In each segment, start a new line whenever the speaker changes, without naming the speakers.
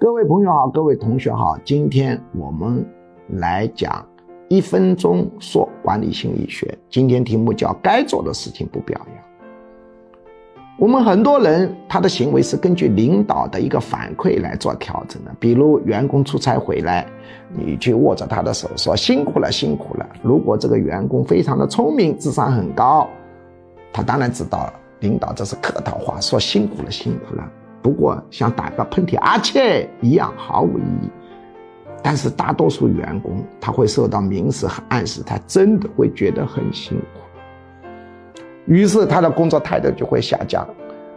各位朋友好，各位同学好，今天我们来讲一分钟说管理心理学。今天题目叫该做的事情不表扬。我们很多人他的行为是根据领导的一个反馈来做调整的。比如员工出差回来，你去握着他的手说辛苦了辛苦了。如果这个员工非常的聪明，智商很高，他当然知道领导这是客套话，说辛苦了辛苦了。不过像打个喷嚏啊切一样毫无意义。但是大多数员工他会受到明示和暗示，他真的会觉得很辛苦。于是他的工作态度就会下降，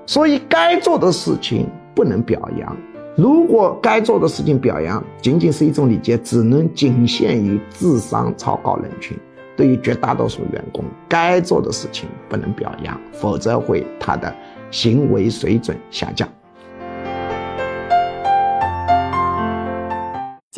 所以该做的事情不能表扬。如果该做的事情表扬仅仅是一种礼节，只能仅限于智商超高人群。对于绝大多数员工，该做的事情不能表扬，否则会他的行为水准下降。